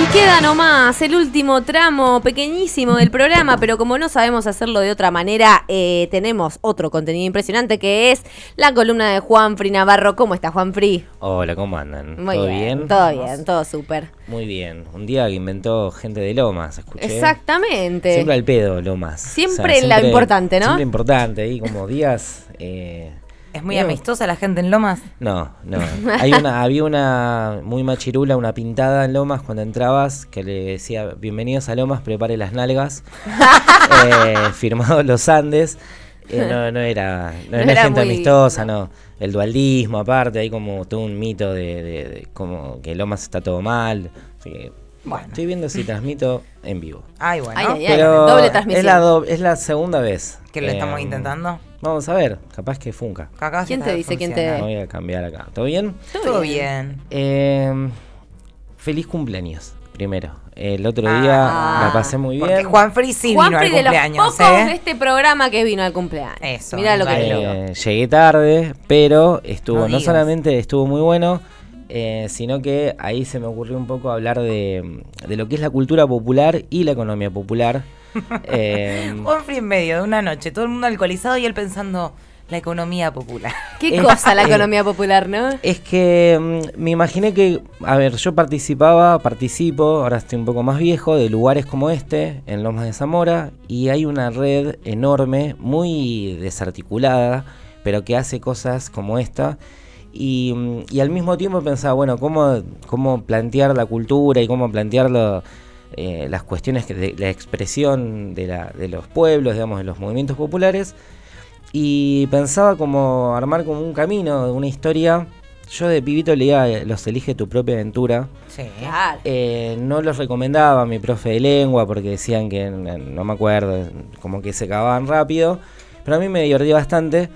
Y queda nomás el último tramo pequeñísimo del programa, pero como no sabemos hacerlo de otra manera, eh, tenemos otro contenido impresionante que es la columna de Juan Fri Navarro. ¿Cómo está Juan Fri? Hola, ¿cómo andan? Muy ¿Todo bien, bien? Todo bien, todo súper. Muy bien. Un día que inventó gente de Lomas, escuché. Exactamente. Siempre al pedo, Lomas. Siempre la importante, ¿no? Siempre importante, ahí como días... eh, ¿Es muy amistosa la gente en Lomas? No, no. Hay una, había una muy machirula, una pintada en Lomas cuando entrabas que le decía, bienvenidos a Lomas, prepare las nalgas. Eh, firmado Los Andes. Eh, no, no era, no, No era era gente muy- amistosa, no. El dualdismo aparte, hay como todo un mito de, de- de como que Lomas está todo mal. Así que, Bueno. Estoy viendo si transmito en vivo. Ay, bueno. Ay, ay, ay. Pero doble es transmisión. la, do- es la segunda vez. Que lo Eh, estamos intentando. Vamos a ver, capaz que funca. Acá ¿Quién te dice? ¿Quién te-. Voy a cambiar acá. ¿Todo bien? Todo bien. Eh, feliz cumpleaños, primero. El otro Ah, día la pasé muy bien. Juan Fri sí Juan vino al de los cumpleaños, pocos ¿eh? de este programa que vino al cumpleaños. Eso, Mira lo que. Eh, llegué tarde, pero estuvo, No solamente estuvo muy bueno, eh, sino que ahí se me ocurrió un poco hablar de, de lo que es la cultura popular y la economía popular. Eh, en medio de una noche, todo el mundo alcoholizado y él pensando la economía popular. Qué cosa la eh, economía popular, ¿no? Es que mm, me imaginé que, a ver, yo participaba, participo, ahora estoy un poco más viejo, de lugares como este, en Lomas de Zamora, y hay una red enorme, muy desarticulada, pero que hace cosas como esta. Y, y al mismo tiempo pensaba, bueno, cómo, cómo plantear la cultura y cómo plantear lo- eh, las cuestiones que de la expresión de, la- de los pueblos, digamos, de los movimientos populares. Y pensaba como armar como un camino, una historia. Yo de pibito leía eh, Los elige tu propia aventura. Sí. Claro. Eh, no los recomendaba a mi profe de lengua porque decían que eh, no me acuerdo, como que se acababan rápido. Pero a mí me divertía bastante.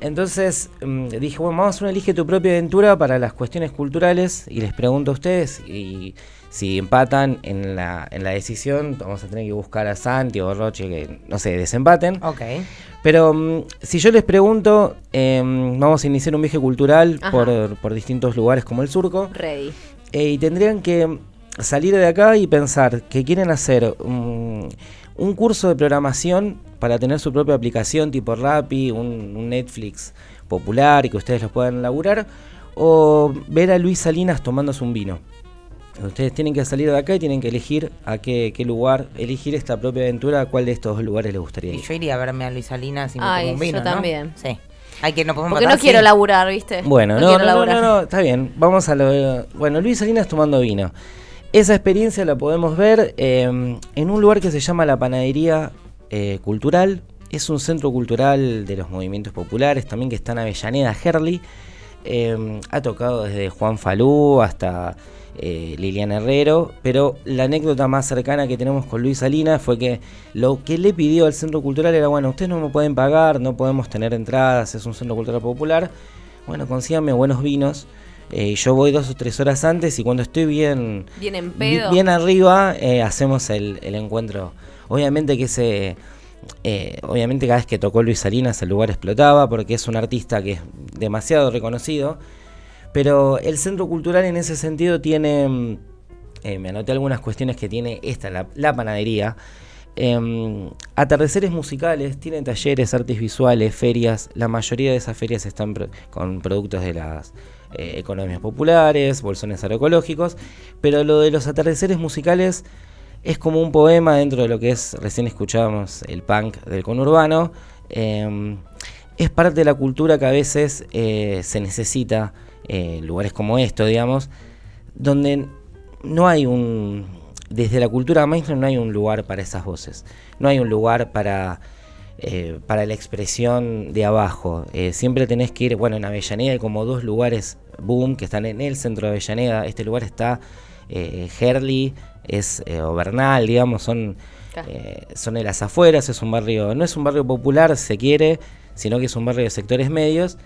Entonces mm, dije, bueno, vamos a hacer un elige tu propia aventura para las cuestiones culturales. Y les pregunto a ustedes. Y si empatan en la, en la decisión, vamos a tener que buscar a Santi o Roche que, no sé, desempaten. Ok. Pero mm, si yo les pregunto, em, vamos a iniciar un viaje cultural por, por distintos lugares como el surco, Ready. eh, y tendrían que salir de acá y pensar que quieren hacer un, un curso de programación para tener su propia aplicación tipo Rappi, un, un Netflix popular y que ustedes lo puedan laburar, o ver a Luis Salinas tomándose un vino. Ustedes tienen que salir de acá y tienen que elegir a qué, qué lugar, elegir esta propia aventura, a cuál de estos dos lugares les gustaría Y ir. yo iría a verme a Luis Salinas y me Ay, tomo un vino, yo ¿no? también. Sí. Hay que no podemos Porque no quiero sí. laburar, ¿viste? Bueno, no, no, no, está bien. Vamos a lo. Bueno, Luis Salinas tomando vino. Esa experiencia la podemos ver eh, en un lugar que se llama la Panadería eh, Cultural. Es un centro cultural de los movimientos populares, también que está en Avellaneda, Herli. Eh, ha tocado desde Juan Falú hasta eh, Liliana Herrero, pero la anécdota más cercana que tenemos con Luis Salinas fue que lo que le pidió al centro cultural era, bueno, ustedes no me pueden pagar, no podemos tener entradas, es un centro cultural popular, bueno, consíganme buenos vinos. Eh, yo voy dos o tres horas antes y cuando estoy bien, Bien en pedo. bien arriba, eh, hacemos el, el encuentro. Obviamente que ese, eh, obviamente cada vez que tocó Luis Salinas el lugar explotaba porque es un artista que es demasiado reconocido. Pero el centro cultural en ese sentido tiene, mm, me anoté algunas cuestiones que tiene esta, la, la panadería. Em, atardeceres musicales, tiene talleres, artes visuales, ferias. La mayoría de esas ferias están con productos de las eh, economías populares, bolsones agroecológicos. Pero lo de los atardeceres musicales es como un poema dentro de lo que es, recién escuchábamos el punk del conurbano. Em, es parte de la cultura que a veces eh, se necesita, eh, lugares como esto, digamos, donde no hay un... Desde la cultura mainstream no hay un lugar para esas voces, no hay un lugar para, eh, para la expresión de abajo. Eh, siempre tenés que ir, bueno, en Avellaneda hay como dos lugares boom que están en el centro de Avellaneda. Este lugar está eh, Herli, es eh, o Bernal, digamos, son, son de las afueras, es un barrio, no es un barrio popular, se quiere, sino que es un barrio de sectores medios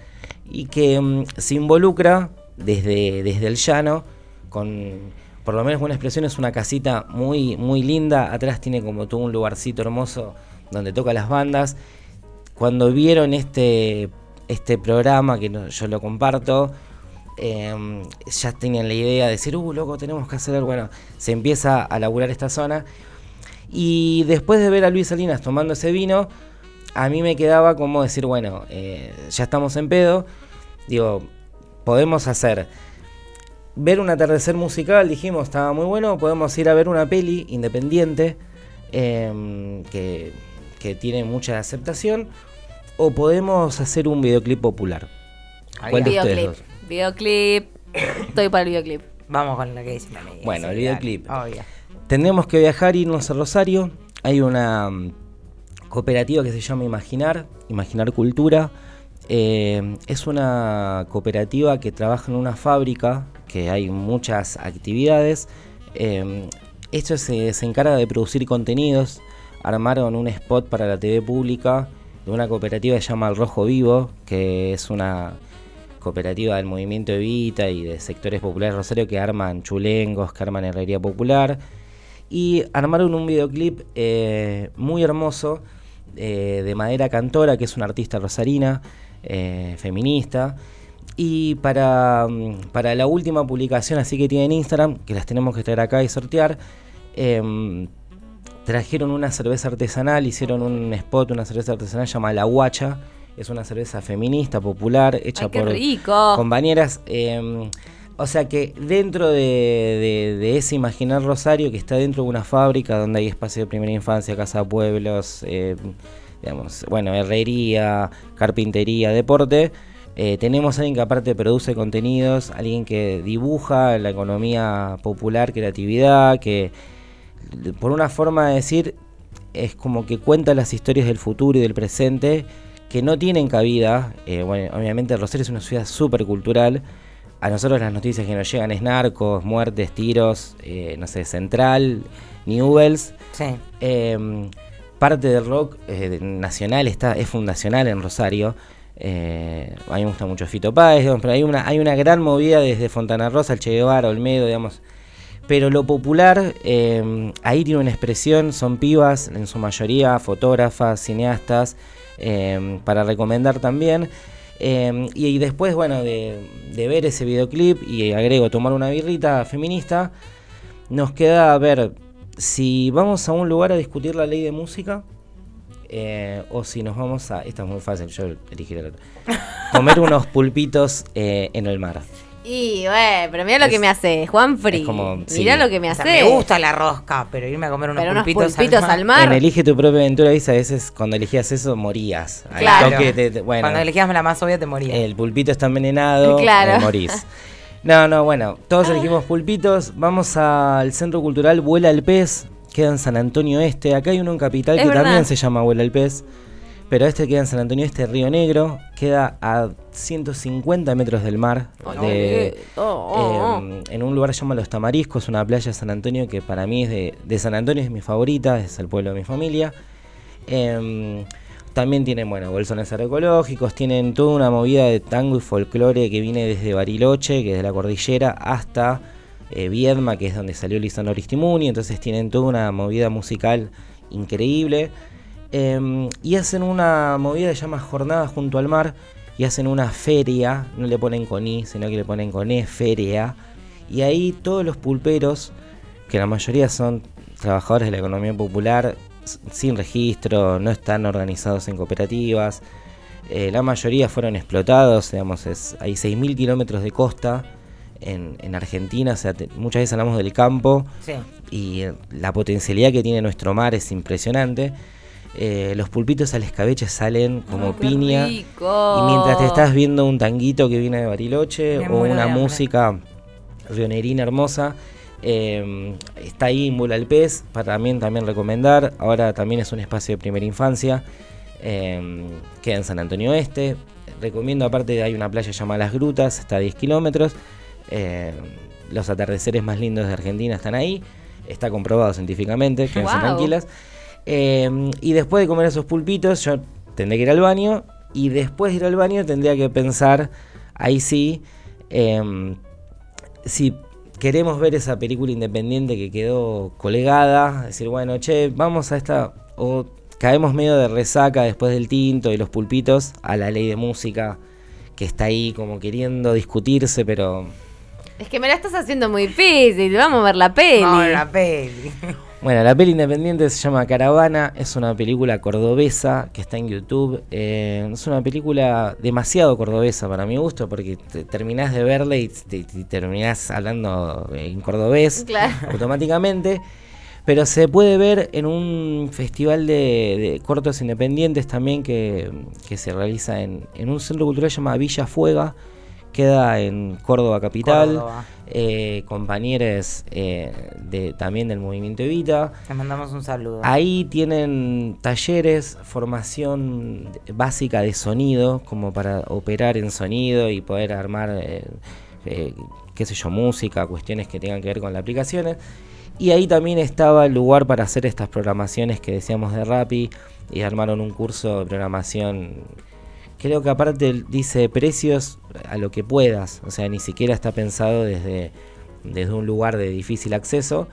y que mm, se involucra desde, desde el llano con, por lo menos una expresión, es una casita muy, muy linda, atrás tiene como todo un lugarcito hermoso donde toca las bandas. Cuando vieron este, este programa, que yo lo comparto, em, ya tenían la idea de decir, uh, loco, tenemos que hacer, bueno, se empieza a laburar esta zona. Y después de ver a Luis Salinas tomando ese vino, a mí me quedaba como decir, bueno, eh, ya estamos en pedo, digo, podemos hacer ver un atardecer musical, dijimos, estaba muy bueno, podemos ir a ver una peli independiente em, que, que tiene mucha aceptación, o podemos hacer un videoclip popular. ¿Cuál de ustedes Videoclip. dos? Videoclip. Estoy para el videoclip. Vamos con lo que dice la amiga. Bueno, el videoclip. Obvio. Tendremos que viajar, irnos a Rosario. Hay una mm, cooperativa que se llama Imaginar, Imaginar Cultura. Eh, es una cooperativa que trabaja en una fábrica, que hay muchas actividades. Eh, esto se, se encarga de producir contenidos. Armaron un spot para la TV pública de una cooperativa que se llama El Rojo Vivo, que es una cooperativa del movimiento Evita y de sectores populares Rosario que arman chulengos, que arman herrería popular. Y armaron un videoclip eh, muy hermoso eh, de Madera Cantora, que es una artista rosarina, eh, feminista. Y para, mm, para la última publicación, así que tienen Instagram, que las tenemos que traer acá y sortear, em, trajeron una cerveza artesanal, hicieron un spot, una cerveza artesanal llamada La Guacha. Es una cerveza feminista, popular, hecha Ay, por rico. compañeras. eh, o sea que dentro de, de- de ese imaginar Rosario, que está dentro de una fábrica donde hay espacio de primera infancia, casa pueblos, eh, digamos, bueno, herrería, carpintería, deporte, eh, tenemos a alguien que aparte produce contenidos, alguien que dibuja la economía popular, creatividad, que por una forma de decir, es como que cuenta las historias del futuro y del presente que no tienen cabida. Eh, bueno, obviamente Rosario es una ciudad súper cultural. A nosotros las noticias que nos llegan es narcos, muertes, tiros, eh, no sé, Central, Newells. Sí. Parte del rock nacional está, es fundacional en Rosario. Eh, a mí me gusta mucho Fito Páez, pero hay una, hay una gran movida desde Fontana Rosa, el Che Guevara, Olmedo, digamos. Pero lo popular, eh, ahí tiene una expresión, son pibas, en su mayoría fotógrafas, cineastas, eh, para recomendar también. Y, después, bueno, de, de ver ese videoclip y agrego tomar una birrita feminista, nos queda ver si vamos a un lugar a discutir la ley de música eh, o si nos vamos a... Esta es muy fácil, yo elegí la otra. Comer unos pulpitos eh, en el mar. Y, güey, pero mira lo Es- que me hace, Juan Free. sí. Mirá lo que me O sea, hace. me gusta la rosca, pero irme a comer unos pero unos pulpitos, pulpitos al mar. En Elige tu propia aventura, ¿viste? a veces cuando elegías eso morías. Al Claro. toque te- te- bueno, Cuando elegías la más obvia te morías. el pulpito está envenenado, Claro. eh, morís. No, no, bueno, todos elegimos pulpitos. Vamos al Centro Cultural Vuela el Pez, queda en San Antonio Este. Acá hay uno en Capital Es que verdad. también se llama Vuela el Pez. Pero este queda en San Antonio Este, Río Negro. Queda a 150 metros del mar. De- oh, oh, oh. eh, en un lugar que se llama Los Tamariscos, una playa de San Antonio que para mí es de, de San Antonio, es mi favorita, es el pueblo de mi familia. Em, también tienen, bueno, bolsones agroecológicos, tienen toda una movida de tango y folclore que viene desde Bariloche, que es de la cordillera, hasta eh, Viedma, que es donde salió Lisandro Aristimuni, entonces tienen toda una movida musical increíble. Em, y hacen una movida que se llama Jornada junto al mar, y hacen una feria, no le ponen con I, sino que le ponen con E, feria. Y ahí todos los pulperos, que la mayoría son trabajadores de la economía popular, sin registro, no están organizados en cooperativas. eh, la mayoría fueron explotados, digamos, es, hay 6.000 kilómetros de costa en, en Argentina, o sea, te- muchas veces hablamos del campo Sí. y eh, la potencialidad que tiene nuestro mar es impresionante. Eh, los pulpitos al escabeche salen como Ay, qué piña. rico. Y mientras te estás viendo un tanguito que viene de Bariloche Me o una música rionerina hermosa, eh, está ahí en Bola al Pez para también, también recomendar. Ahora también es un espacio de primera infancia. eh, queda en San Antonio Este. Recomiendo, aparte, hay una playa llamada Las Grutas, está a 10 kilómetros. Eh, los atardeceres más lindos de Argentina están ahí. Está comprobado científicamente, quédense Guau. tranquilas. Eh, y después de comer esos pulpitos, yo tendré que ir al baño. Y después de ir al baño, tendría que pensar, ahí sí, em, si queremos ver esa película independiente que quedó colgada, decir, bueno, che, vamos a esta. O caemos medio de resaca después del tinto y los pulpitos a la ley de música que está ahí como queriendo discutirse, pero Es que me la estás haciendo muy difícil. Vamos a ver la peli. No, la peli. Bueno, la peli independiente se llama Caravana, es una película cordobesa que está en YouTube. Eh, es una película demasiado cordobesa para mi gusto porque te- terminás de verla y te, terminás hablando en cordobés Claro. automáticamente. Pero se puede ver en un festival de, de cortos independientes también que, que se realiza en, en un centro cultural llamado Villa Fuega. Queda en Córdoba Capital. Córdoba. Eh, compañeros eh, de, también del movimiento Evita. Les mandamos un saludo. Ahí tienen talleres, formación básica de sonido, como para operar en sonido y poder armar, eh, eh, qué sé yo, música, cuestiones que tengan que ver con las aplicaciones. Y ahí también estaba el lugar para hacer estas programaciones que decíamos de Rappi y armaron un curso de programación. Creo que aparte dice precios a lo que puedas, o sea, ni siquiera está pensado desde, desde un lugar de difícil acceso.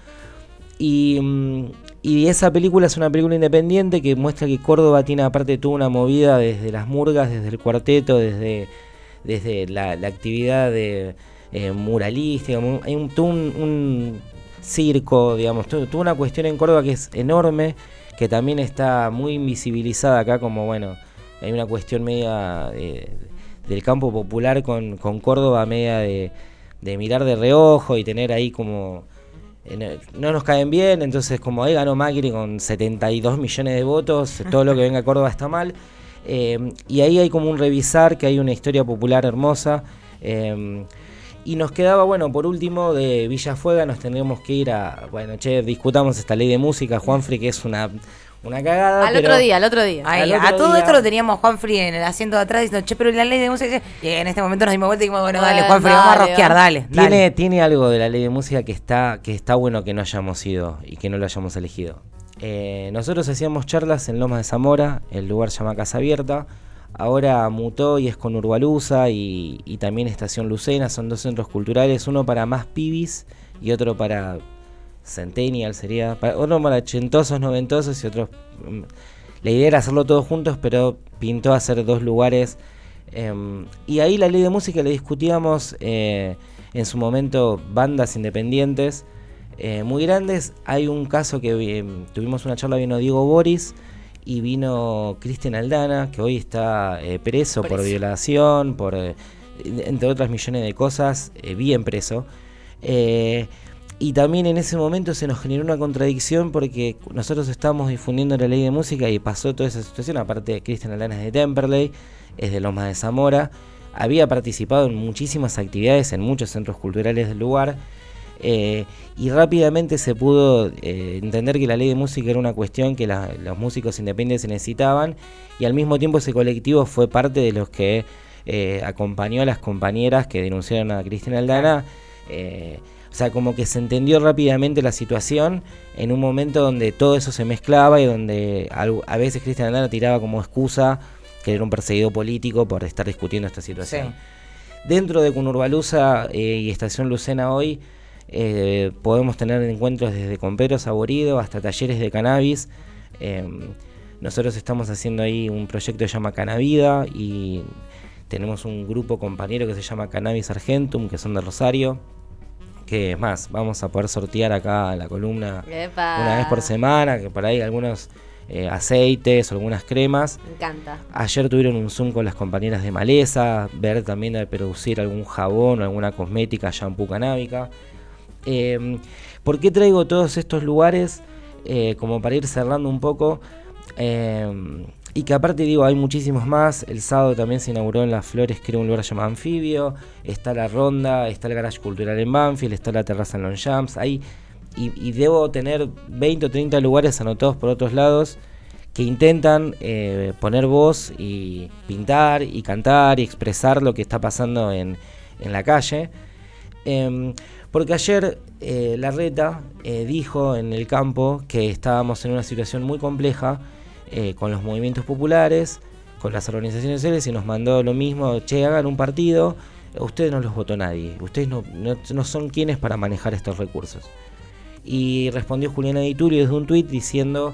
Y, mm, y esa película es una película independiente que muestra que Córdoba tiene aparte toda una movida desde las murgas, desde el cuarteto, desde, desde la, actividad de eh, Hay un, un, circo, digamos, toda una cuestión en Córdoba que es enorme, que también está muy invisibilizada acá como, bueno, hay una cuestión media eh, del campo popular con, con Córdoba, media de, de mirar de reojo y tener ahí como no nos caen bien, entonces como ahí ganó Macri con 72 millones de votos, todo lo que venga a Córdoba está mal. Eh, y ahí hay como un revisar que hay una historia popular hermosa. eh, y nos quedaba, bueno, por último, de Villafuega nos tendríamos que ir a, bueno, che, discutamos esta ley de música, Juanfri, que es una, una cagada. Al pero- otro día, al otro día. Ay, Al a todo día- esto lo teníamos Juanfri en el asiento de atrás diciendo, che, pero la ley de música. Y en este momento nos dimos vuelta y dijimos, bueno, dale, Bueno, Juanfri, vamos a rosquear, dale. dale. Tiene, tiene algo de la ley de música que está, que está bueno que no hayamos ido y que no lo hayamos elegido. Eh, nosotros hacíamos charlas en Lomas de Zamora, el lugar se llama Casa Abierta. Ahora mutó y es con Urbalusa y, y también Estación Lucena. Son dos centros culturales, uno para más pibis y otro para Centennial sería. Uno para ochentosos, noventosos y otro. mm, La idea era hacerlo todos juntos, pero pintó hacer dos lugares. em, y ahí la ley de música le discutíamos eh, en su momento bandas independientes eh, muy grandes. Hay un caso que eh, tuvimos una charla, vino Diego Boris y vino Cristian Aldana, que hoy está eh, preso, por violación, por entre otras millones de cosas, bien preso. Eh, y también en ese momento se nos generó una contradicción porque nosotros estábamos difundiendo la ley de música y pasó toda esa situación. Aparte, Cristian Aldana es de Temperley, es de Lomas de Zamora. Había participado en muchísimas actividades en muchos centros culturales del lugar. eh, y rápidamente se pudo eh, entender que la ley de música era una cuestión que los músicos independientes necesitaban. Y al mismo tiempo ese colectivo fue parte de los que eh, acompañó a las compañeras que denunciaron a Cristina Aldana. O sea, como que se entendió rápidamente la situación en un momento donde todo eso se mezclaba y donde a veces Cristian Aldana tiraba como excusa que era un perseguido político por estar discutiendo esta situación. Sí. Dentro de Cunurbalusa eh, y Estación Lucena hoy eh, podemos tener encuentros desde compero saborido hasta talleres de cannabis. Eh, nosotros estamos haciendo ahí un proyecto que se llama Cannavida y tenemos un grupo compañero que se llama Cannabis Argentum, que son de Rosario. Que es más, vamos a poder sortear acá en la columna Epa. una vez por semana, que por ahí algunos eh, aceites o algunas cremas. Me encanta. Ayer tuvieron un Zoom con las compañeras de Maleza, ver también de producir algún jabón o alguna cosmética, shampoo canábica. Eh, ¿Por qué traigo todos estos lugares? Eh, como para ir cerrando un poco. Y que aparte digo, hay muchísimos más. El sábado también se inauguró en Las Flores, era un lugar llamado Anfibio. Está la Ronda, está el Garage Cultural en Banfield, está la Terraza en Longchamps. Y debo tener 20 o 30 lugares anotados por otros lados que intentan eh, poner voz y pintar y cantar y expresar lo que está pasando en, en la calle. Em, porque ayer eh, Larreta eh, dijo en el campo que estábamos en una situación muy compleja eh, con los movimientos populares, con las organizaciones sociales y nos mandó lo mismo, che, hagan un partido, ustedes no los votó nadie, ustedes no, no, no son quienes para manejar estos recursos. Y respondió Juliana Di Tulio desde un tuit diciendo,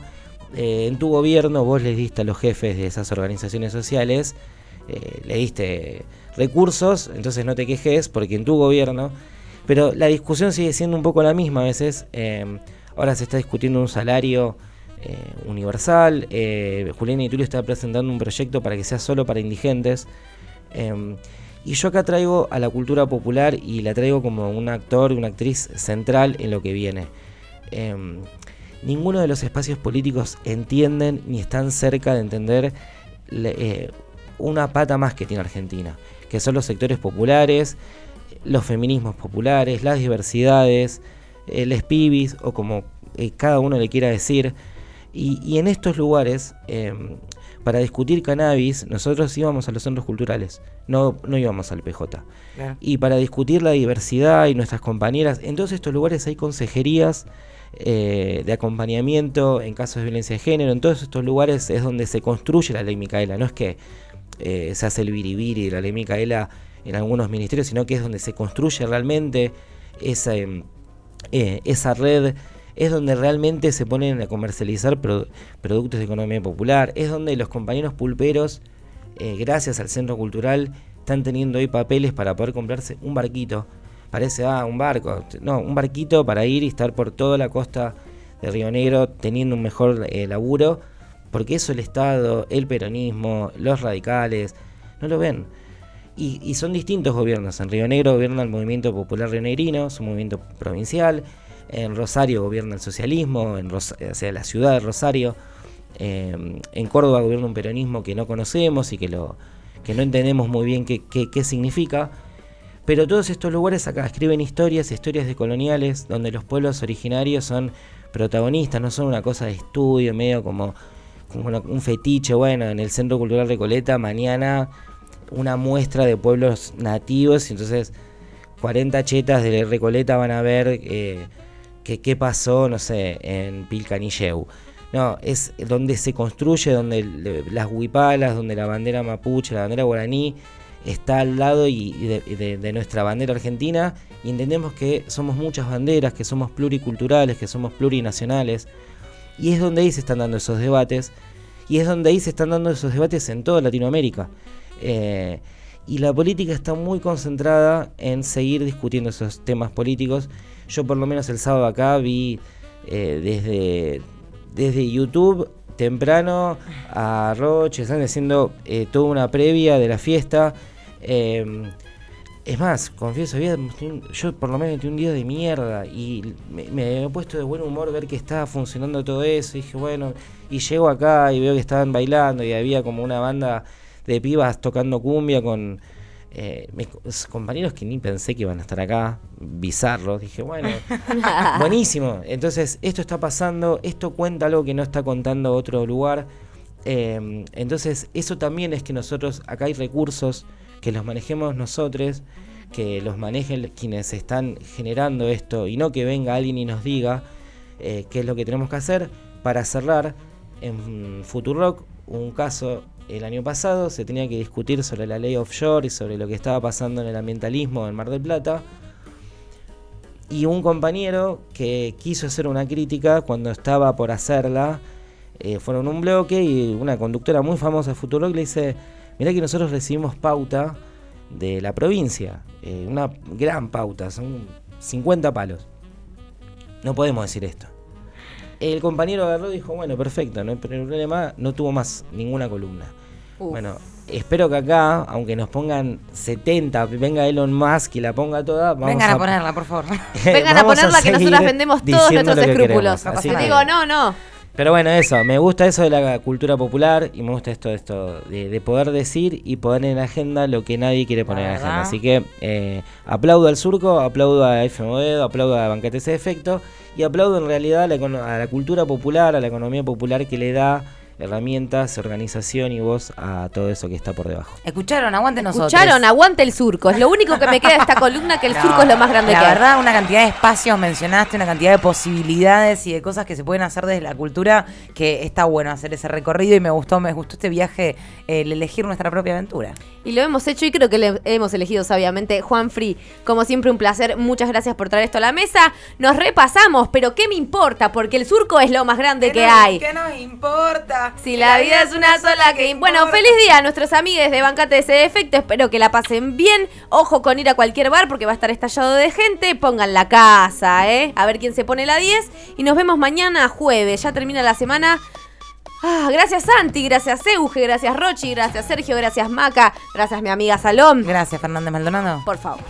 eh, en tu gobierno vos les diste a los jefes de esas organizaciones sociales eh, le diste recursos, entonces no te quejes porque en tu gobierno. Pero la discusión sigue siendo un poco la misma a veces. Eh, ahora se está discutiendo un salario eh, universal. Eh, y está presentando un proyecto para que sea solo para indigentes. Eh, y yo acá traigo a la cultura popular y la traigo como un actor y una actriz central en lo que viene. Eh, ninguno de los espacios políticos entienden ni están cerca de entender eh, una pata más que tiene Argentina, que son los sectores populares, los feminismos populares, las diversidades, eh, les pibis o como cada uno le quiera decir. Y, y en estos lugares, eh, para discutir cannabis, nosotros íbamos a los centros culturales, no, no íbamos al PJ. Y para discutir la diversidad y nuestras compañeras, en todos estos lugares hay consejerías eh, de acompañamiento en casos de violencia de género. En todos estos lugares es donde se construye la ley Micaela. No es que eh, se hace el biribiri de la ley Micaela en algunos ministerios, sino que es donde se construye realmente esa, em, eh, esa red. Es donde realmente se ponen a comercializar pro- productos de economía popular. Es donde los compañeros pulperos, eh, gracias al centro cultural, están teniendo hoy papeles para poder comprarse un barquito. Parece, ah, un barco. No, un barquito para ir y estar por toda la costa de Río Negro teniendo un mejor eh, laburo. Porque eso el Estado, el peronismo, los radicales, no lo ven. Y, y son distintos gobiernos. En Río Negro gobierna el Movimiento Popular Rionegrino, es un movimiento provincial. En Rosario gobierna el socialismo, en Ros- sea, la ciudad de Rosario. Eh, en Córdoba gobierna un peronismo que no conocemos y que, lo, no entendemos muy bien qué, significa. Pero todos estos lugares acá escriben historias, historias de coloniales, donde los pueblos originarios son protagonistas, no son una cosa de estudio, medio como, un fetiche. Bueno, en el Centro Cultural Recoleta mañana una muestra de pueblos nativos, y entonces 40 chetas de Recoleta van a ver eh, que- qué pasó, no sé, en Pilcanilleu. No, es donde se construye, donde las huipalas, donde la bandera mapuche, la bandera guaraní está al lado y, de nuestra bandera argentina y entendemos que somos muchas banderas, que somos pluriculturales, que somos plurinacionales y es donde ahí se están dando esos debates y es donde ahí se están dando esos debates en toda Latinoamérica. Eh, y la política está muy concentrada en seguir discutiendo esos temas políticos. Yo por lo menos el sábado acá vi eh, desde, desde YouTube temprano a Roche, están haciendo eh, toda una previa de la fiesta. Eh, es más, confieso, yo por lo menos un día de mierda y me, he puesto de buen humor ver que estaba funcionando todo eso. Dije, bueno, y llego acá y veo que estaban bailando y había como una banda de pibas tocando cumbia con eh, mis compañeros que ni pensé que iban a estar acá, bizarros. Dije, bueno, buenísimo. Entonces, esto está pasando, esto cuenta algo que no está contando otro lugar. Eh, entonces, eso también es que nosotros, acá hay recursos, que los manejemos nosotros, que los manejen quienes están generando esto y no que venga alguien y nos diga eh, qué es lo que tenemos que hacer. Para cerrar, en Futurock, un caso el año pasado, se tenía que discutir sobre la ley offshore y sobre lo que estaba pasando en el ambientalismo en Mar del Plata. Y un compañero que quiso hacer una crítica cuando estaba por hacerla, eh, fueron un bloque y una conductora muy famosa de Futurock le dice, mirá que nosotros recibimos pauta de la provincia, eh, una gran pauta, son 50 palos. No podemos decir esto. El compañero agarró y dijo, bueno, perfecto, no hay problema, no tuvo más ninguna columna. Uf. Bueno, espero que acá, aunque nos pongan 70, venga Elon Musk y la ponga toda, vamos Vengan a ponerla, por favor. Vengan a ponerla que nosotros vendemos todos nuestros que escrúpulos. Así Te digo, no, no. Pero bueno, eso, me gusta eso de la cultura popular y me gusta esto, esto de, de poder decir y poner en agenda lo que nadie quiere poner en agenda. Así que eh, aplaudo al surco, aplaudo a F. Modedo, aplaudo a Banquete ese efecto y aplaudo en realidad a la, econo- a la cultura popular, a la economía popular que le da herramientas, organización y voz a todo eso que está por debajo. Escucharon, aguanten nosotros. Escucharon, aguante el surco. Es lo único que me queda de esta columna, que el No, surco es lo más grande la que hay. verdad, una cantidad de espacios mencionaste, una cantidad de posibilidades y de cosas que se pueden hacer desde la cultura que está bueno hacer ese recorrido y me gustó, me gustó este viaje, el elegir nuestra propia aventura. Y lo hemos hecho y creo que le hemos elegido sabiamente. Juan Free, como siempre, un placer. Muchas gracias por traer esto a la mesa. Nos repasamos, pero ¿qué me importa? Porque el surco es lo más grande que, hay. ¿Qué nos importa? Si la vida es una sola que... Bueno, feliz día a nuestros amigos de Bancate de ese defecto. Espero que la pasen bien. Ojo con ir a cualquier bar porque va a estar estallado de gente. Pongan la casa, ¿eh? A ver quién se pone la 10. Y nos vemos mañana jueves. Ya termina la semana. Ah, gracias Santi, gracias Euge, gracias Rochi, gracias Sergio, gracias Maca, gracias mi amiga Salom. Gracias, Fernández Maldonado. Por favor.